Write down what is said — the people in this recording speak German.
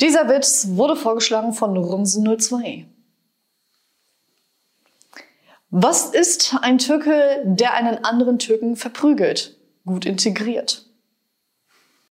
Dieser Witz wurde vorgeschlagen von Runsen02. Was ist ein Türke, der einen anderen Türken verprügelt? Gut integriert.